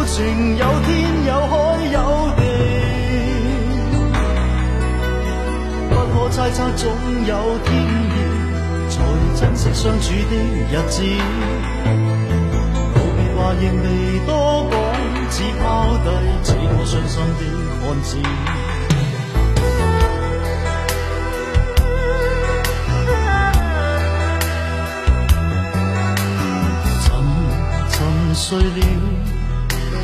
有情有天有海有地，不可猜测总有天意，才珍惜相处的日子。告别话仍未多讲，只抛低这个伤心的汉子。沉沉睡了，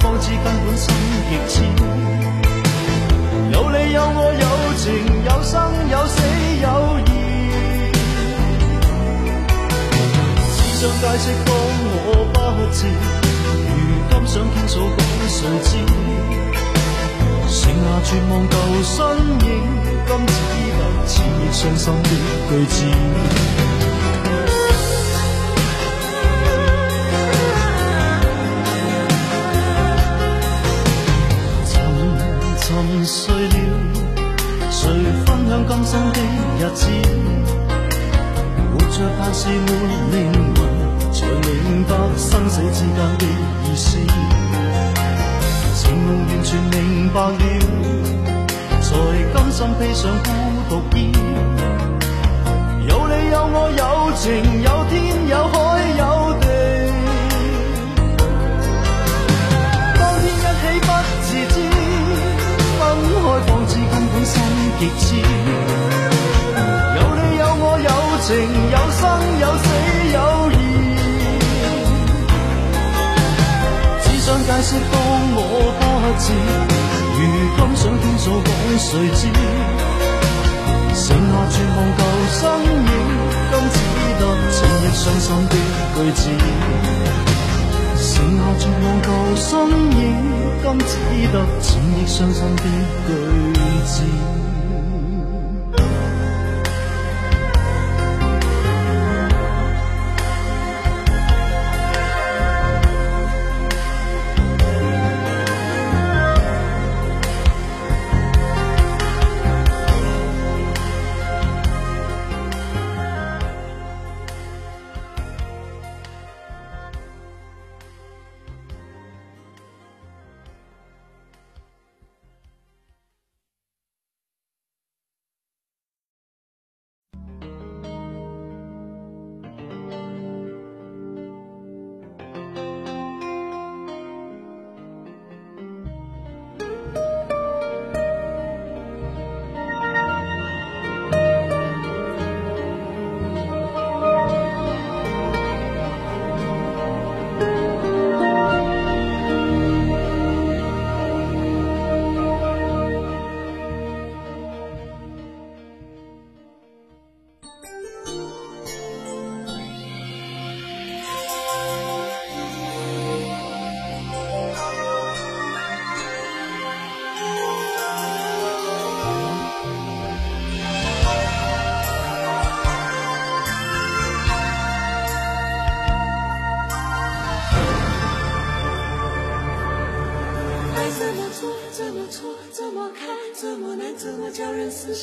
方知根本心极痴。有你有我有情有生有死有义，只想解释当我不知。想倾诉讲谁知？剩下绝望旧身影，今只得千亿伤心的句子。今生的日子？活着但是没灵魂，才明白生死之间的意思。情浓完全明白了，才甘心披上孤独衣。有你有我有情有天有海有地，当天一起不自知，分开方知根本心极痴。可惜，当我不知，如今想倾诉，讲谁知？剩下绝望旧身影，今只得情亦伤心的句子。剩下绝望旧身影，今只得情亦伤心的句子。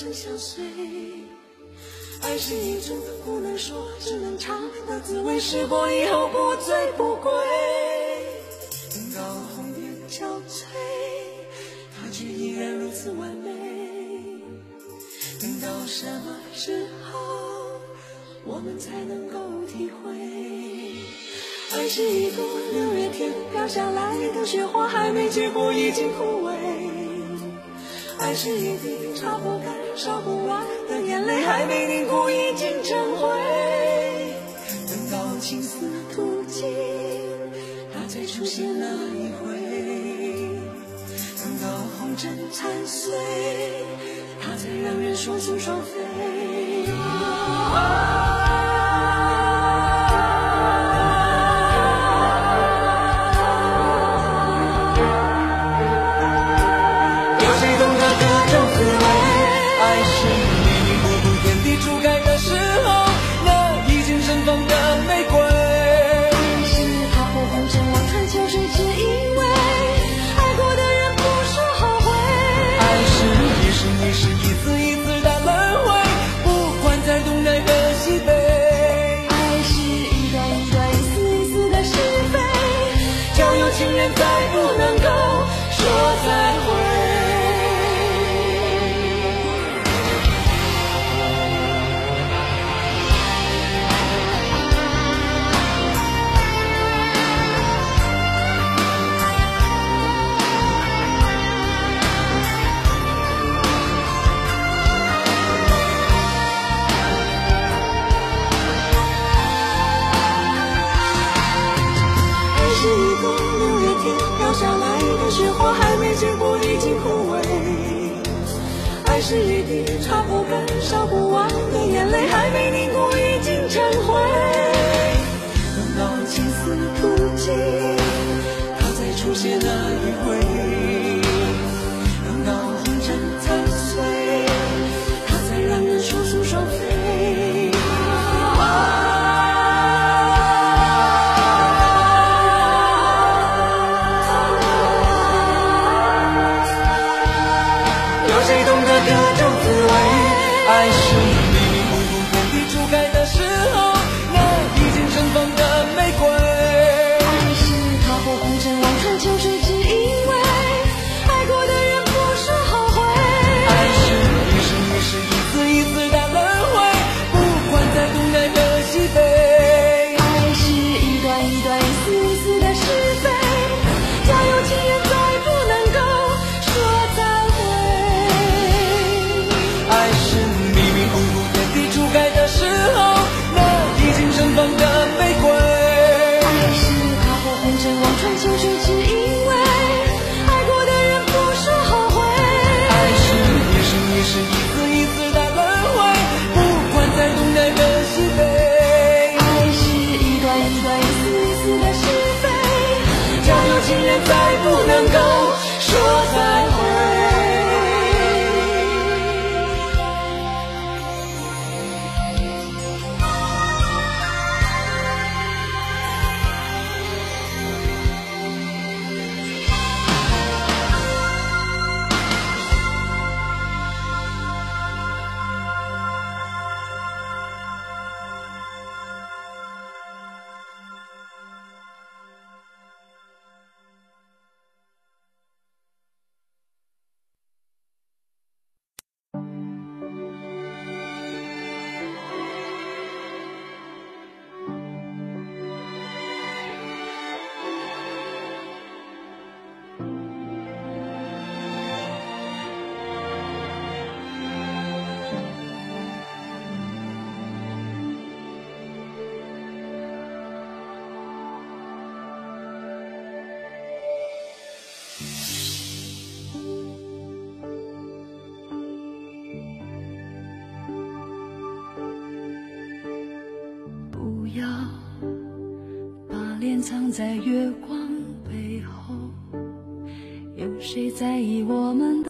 真相随爱是一种不能说只能尝的滋味试过以后不醉不归等到红颜憔悴它却依然如此完美等到什么时候我们才能够体会爱是一朵六月天飘下来的雪花还没结果已经枯萎爱是一滴擦不干烧不完的眼泪。还没凝固已经成灰等到青丝吐尽它才出现那一回等到红尘残碎它才让人双宿双飞。再不能够说再会。是一滴擦不干、烧不完的眼泪，还没凝固。藏在月光背后有谁在意我们的？